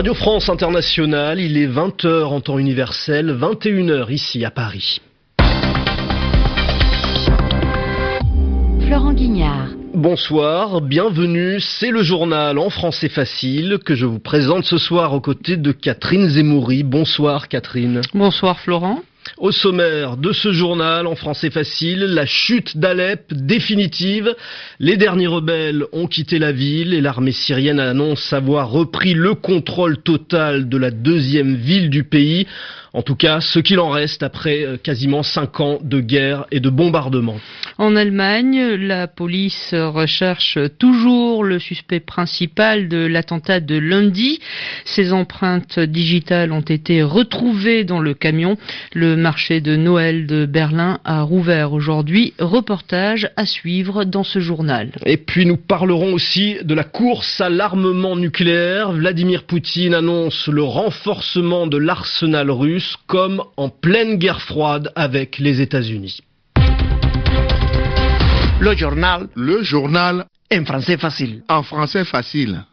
Radio France Internationale, il est 20h en temps universel, 21h ici à Paris. Florent Guignard. Bonsoir, bienvenue, c'est le journal en français facile que je vous présente ce soir aux côtés de Catherine Zemoury. Bonsoir Catherine. Bonsoir Florent. Au sommaire de ce journal en français facile, la chute d'Alep définitive. Les derniers rebelles ont quitté la ville et l'armée syrienne annonce avoir repris le contrôle total de la deuxième ville du pays. En tout cas, ce qu'il en reste après euh, quasiment cinq ans de guerre et de bombardement. En Allemagne, la police recherche toujours le suspect principal de l'attentat de lundi. Ses empreintes digitales ont été retrouvées dans le camion. Le marché de Noël de Berlin a rouvert aujourd'hui. Reportage à suivre dans ce journal. Et puis nous parlerons aussi de la course à l'armement nucléaire. Vladimir Poutine annonce le renforcement de l'arsenal russe comme en pleine guerre froide avec les États-Unis. Le journal. Le journal. En français facile. En français facile.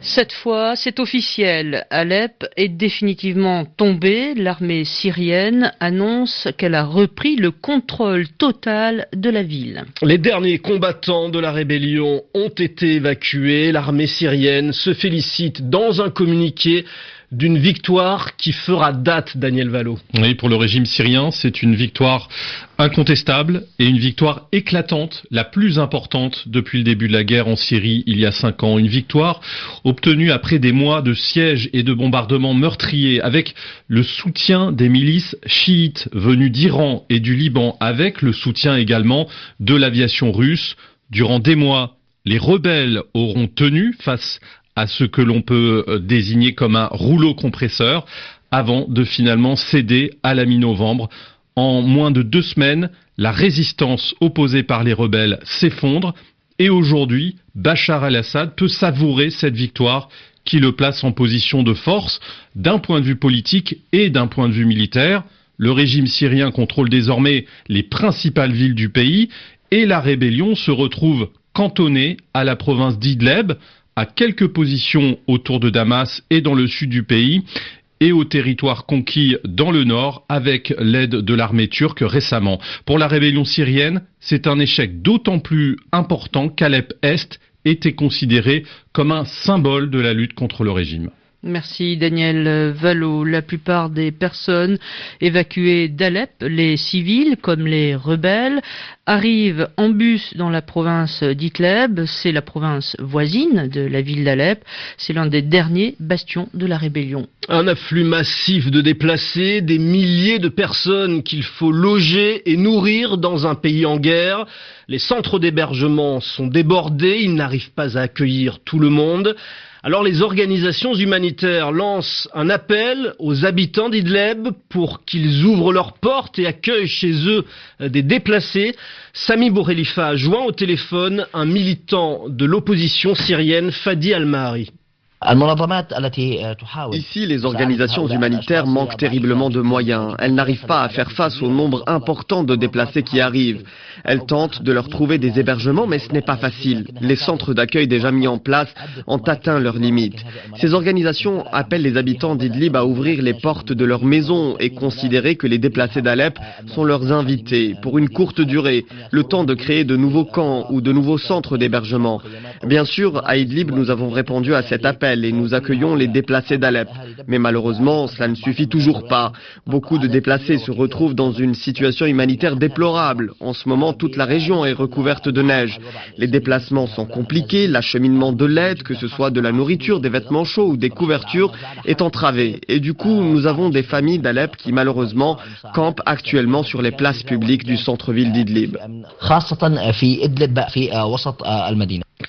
Cette fois, c'est officiel. Alep est définitivement tombée. L'armée syrienne annonce qu'elle a repris le contrôle total de la ville. Les derniers combattants de la rébellion ont été évacués. L'armée syrienne se félicite dans un communiqué d'une victoire qui fera date, Daniel Valo. Oui, pour le régime syrien, c'est une victoire incontestable et une victoire éclatante, la plus importante depuis le début de la guerre en Syrie il y a cinq ans. Une victoire obtenue après des mois de sièges et de bombardements meurtriers avec le soutien des milices chiites venues d'Iran et du Liban, avec le soutien également de l'aviation russe. Durant des mois, les rebelles auront tenu face à ce que l'on peut euh, désigner comme un rouleau compresseur avant de finalement céder à la mi-novembre. En moins de deux semaines, la résistance opposée par les rebelles s'effondre et aujourd'hui, Bachar el-Assad peut savourer cette victoire qui le place en position de force d'un point de vue politique et d'un point de vue militaire. Le régime syrien contrôle désormais les principales villes du pays et la rébellion se retrouve cantonnée à la province d'Idleb, à quelques positions autour de Damas et dans le sud du pays et aux territoires conquis dans le nord avec l'aide de l'armée turque récemment. Pour la rébellion syrienne, c'est un échec d'autant plus important qu'Alep Est était considéré comme un symbole de la lutte contre le régime. Merci Daniel Valo. La plupart des personnes évacuées d'Alep, les civils comme les rebelles, arrivent en bus dans la province d'Idleb. C'est la province voisine de la ville d'Alep. C'est l'un des derniers bastions de la rébellion. Un afflux massif de déplacés, des milliers de personnes qu'il faut loger et nourrir dans un pays en guerre. Les centres d'hébergement sont débordés, ils n'arrivent pas à accueillir tout le monde. Alors les organisations humanitaires lancent un appel aux habitants d'Idleb pour qu'ils ouvrent leurs portes et accueillent chez eux euh, des déplacés. Sami Bourrelifa joint au téléphone un militant de l'opposition syrienne, Fadi Al-Mahari. Ici, les organisations humanitaires manquent terriblement de moyens. Elles n'arrivent pas à faire face au nombre important de déplacés qui arrivent. Elles tentent de leur trouver des hébergements, mais ce n'est pas facile. Les centres d'accueil déjà mis en place ont atteint leurs limites. Ces organisations appellent les habitants d'Idlib à ouvrir les portes de leurs maisons et considérer que les déplacés d'Alep sont leurs invités pour une courte durée, le temps de créer de nouveaux camps ou de nouveaux centres d'hébergement. Bien sûr, à Idlib, nous avons répondu à cet appel et nous accueillons les déplacés d'Alep. Mais malheureusement, cela ne suffit toujours pas. Beaucoup de déplacés se retrouvent dans une situation humanitaire déplorable. En ce moment, toute la région est recouverte de neige. Les déplacements sont compliqués, l'acheminement de l'aide, que ce soit de la nourriture, des vêtements chauds ou des couvertures, est entravé. Et du coup, nous avons des familles d'Alep qui malheureusement campent actuellement sur les places publiques du centre-ville d'Idlib.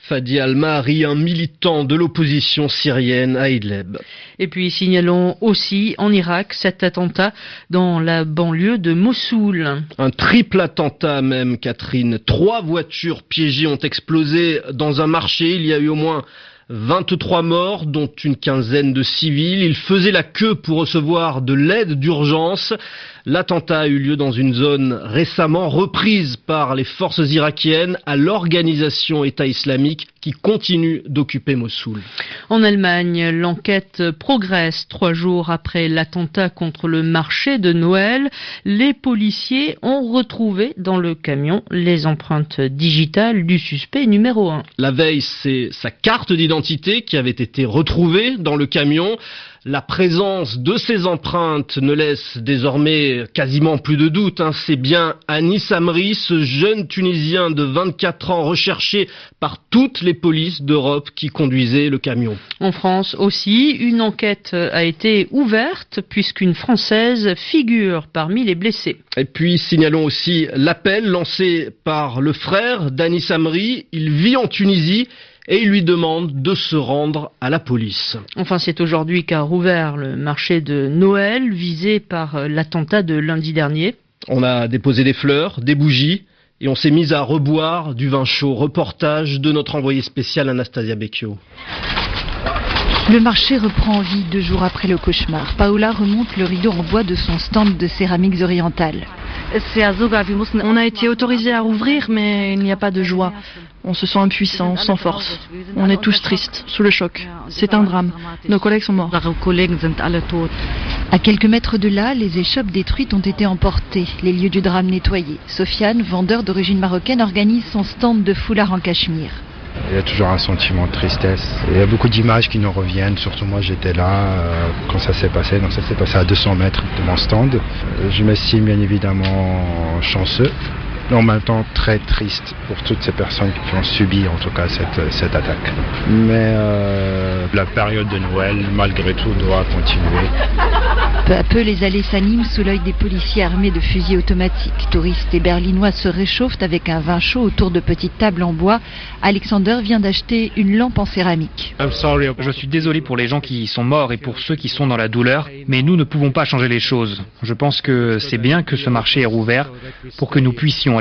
Fadi Al-Mahri, un militant de l'opposition syrienne à Idlib. Et puis signalons aussi en Irak cet attentat dans la banlieue de Mossoul. Un triple attentat même, Catherine. Trois voitures piégées ont explosé dans un marché. Il y a eu au moins 23 morts, dont une quinzaine de civils. Ils faisaient la queue pour recevoir de l'aide d'urgence. L'attentat a eu lieu dans une zone récemment reprise par les forces irakiennes à l'organisation État islamique qui continue d'occuper Mossoul. En Allemagne, l'enquête progresse. Trois jours après l'attentat contre le marché de Noël, les policiers ont retrouvé dans le camion les empreintes digitales du suspect numéro un. La veille, c'est sa carte d'identité qui avait été retrouvée dans le camion. La présence de ces empreintes ne laisse désormais quasiment plus de doute. Hein. C'est bien Anis Amri, ce jeune Tunisien de 24 ans recherché par toutes les polices d'Europe qui conduisait le camion. En France aussi, une enquête a été ouverte puisqu'une Française figure parmi les blessés. Et puis signalons aussi l'appel lancé par le frère d'Anis Amri. Il vit en Tunisie et il lui demande de se rendre à la police. Enfin, c'est aujourd'hui qu'a rouvert le marché de Noël visé par l'attentat de lundi dernier. On a déposé des fleurs, des bougies et on s'est mis à reboire du vin chaud. Reportage de notre envoyé spécial Anastasia Becchio. Le marché reprend vie deux jours après le cauchemar. Paola remonte le rideau en bois de son stand de céramiques orientales. On a été autorisé à rouvrir, mais il n'y a pas de joie. On se sent impuissant, sans force. On est tous tristes, sous le choc. C'est un drame. Nos collègues sont morts. À quelques mètres de là, les échoppes détruites ont été emportées, les lieux du drame nettoyés. Sofiane, vendeur d'origine marocaine, organise son stand de foulard en cachemire. Il y a toujours un sentiment de tristesse. Il y a beaucoup d'images qui nous reviennent. Surtout moi, j'étais là euh, quand ça s'est passé. Donc ça s'est passé à 200 mètres de mon stand. Euh, je m'estime bien évidemment chanceux en même temps très triste pour toutes ces personnes qui ont subi en tout cas cette, cette attaque. Mais euh, la période de Noël, malgré tout, doit continuer. Peu à peu, les allées s'animent sous l'œil des policiers armés de fusils automatiques. Touristes et berlinois se réchauffent avec un vin chaud autour de petites tables en bois. Alexander vient d'acheter une lampe en céramique. Je suis désolé pour les gens qui sont morts et pour ceux qui sont dans la douleur, mais nous ne pouvons pas changer les choses. Je pense que c'est bien que ce marché est rouvert pour que nous puissions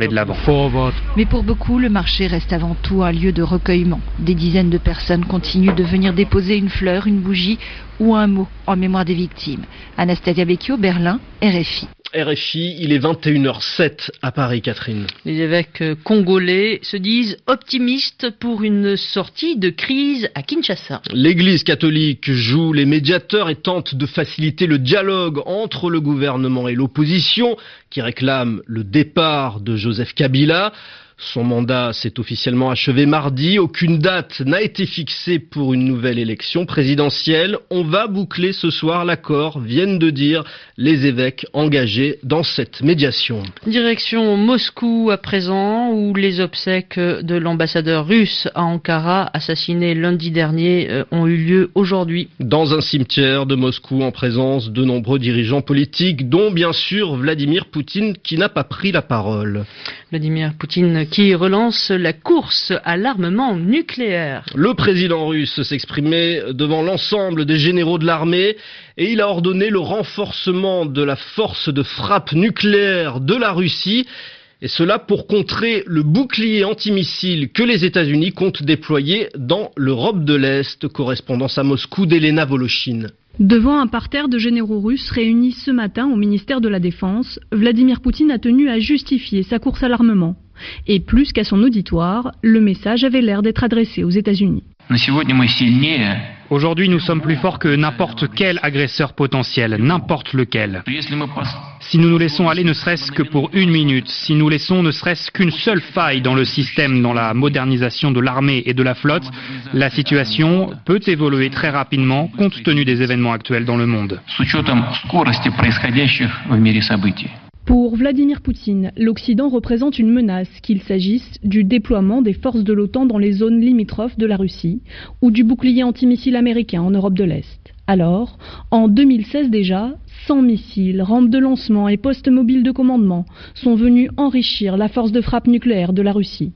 Mais pour beaucoup, le marché reste avant tout un lieu de recueillement. Des dizaines de personnes continuent de venir déposer une fleur, une bougie ou un mot en mémoire des victimes. Anastasia Becchio, Berlin, RFI. RFI, il est 21h07 à Paris, Catherine. Les évêques congolais se disent optimistes pour une sortie de crise à Kinshasa. L'Église catholique joue les médiateurs et tente de faciliter le dialogue entre le gouvernement et l'opposition qui réclame le départ de Joseph Kabila. Son mandat s'est officiellement achevé mardi. Aucune date n'a été fixée pour une nouvelle élection présidentielle. On va boucler ce soir l'accord, viennent de dire les évêques engagés dans cette médiation. Direction Moscou à présent, où les obsèques de l'ambassadeur russe à Ankara, assassiné lundi dernier, euh, ont eu lieu aujourd'hui. Dans un cimetière de Moscou en présence de nombreux dirigeants politiques, dont bien sûr Vladimir Poutine qui n'a pas pris la parole. Vladimir Poutine qui relance la course à l'armement nucléaire. Le président russe s'exprimait devant l'ensemble des généraux de l'armée et il a ordonné le renforcement de la force de frappe nucléaire de la Russie et cela pour contrer le bouclier antimissile que les États-Unis comptent déployer dans l'Europe de l'Est, correspondance à Moscou d'Elena Volochine. Devant un parterre de généraux russes réunis ce matin au ministère de la Défense, Vladimir Poutine a tenu à justifier sa course à l'armement. Et plus qu'à son auditoire, le message avait l'air d'être adressé aux États-Unis. Aujourd'hui, nous sommes plus forts que n'importe quel agresseur potentiel, n'importe lequel. Si nous nous laissons aller ne serait-ce que pour une minute, si nous laissons ne serait-ce qu'une seule faille dans le système, dans la modernisation de l'armée et de la flotte, la situation peut évoluer très rapidement compte tenu des événements actuels dans le monde. Pour Vladimir Poutine, l'Occident représente une menace, qu'il s'agisse du déploiement des forces de l'OTAN dans les zones limitrophes de la Russie ou du bouclier antimissile américain en Europe de l'Est. Alors, en 2016 déjà, 100 missiles, rampes de lancement et postes mobiles de commandement sont venus enrichir la force de frappe nucléaire de la Russie.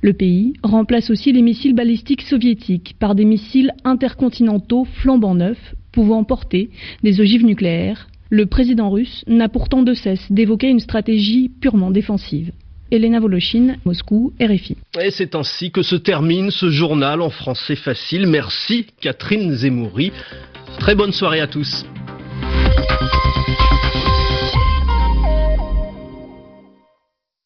Le pays remplace aussi les missiles balistiques soviétiques par des missiles intercontinentaux flambant neufs, pouvant porter des ogives nucléaires, le président russe n'a pourtant de cesse d'évoquer une stratégie purement défensive. Elena Volochine, Moscou, RFI. Et c'est ainsi que se termine ce journal en français facile. Merci Catherine Zemouri. Très bonne soirée à tous.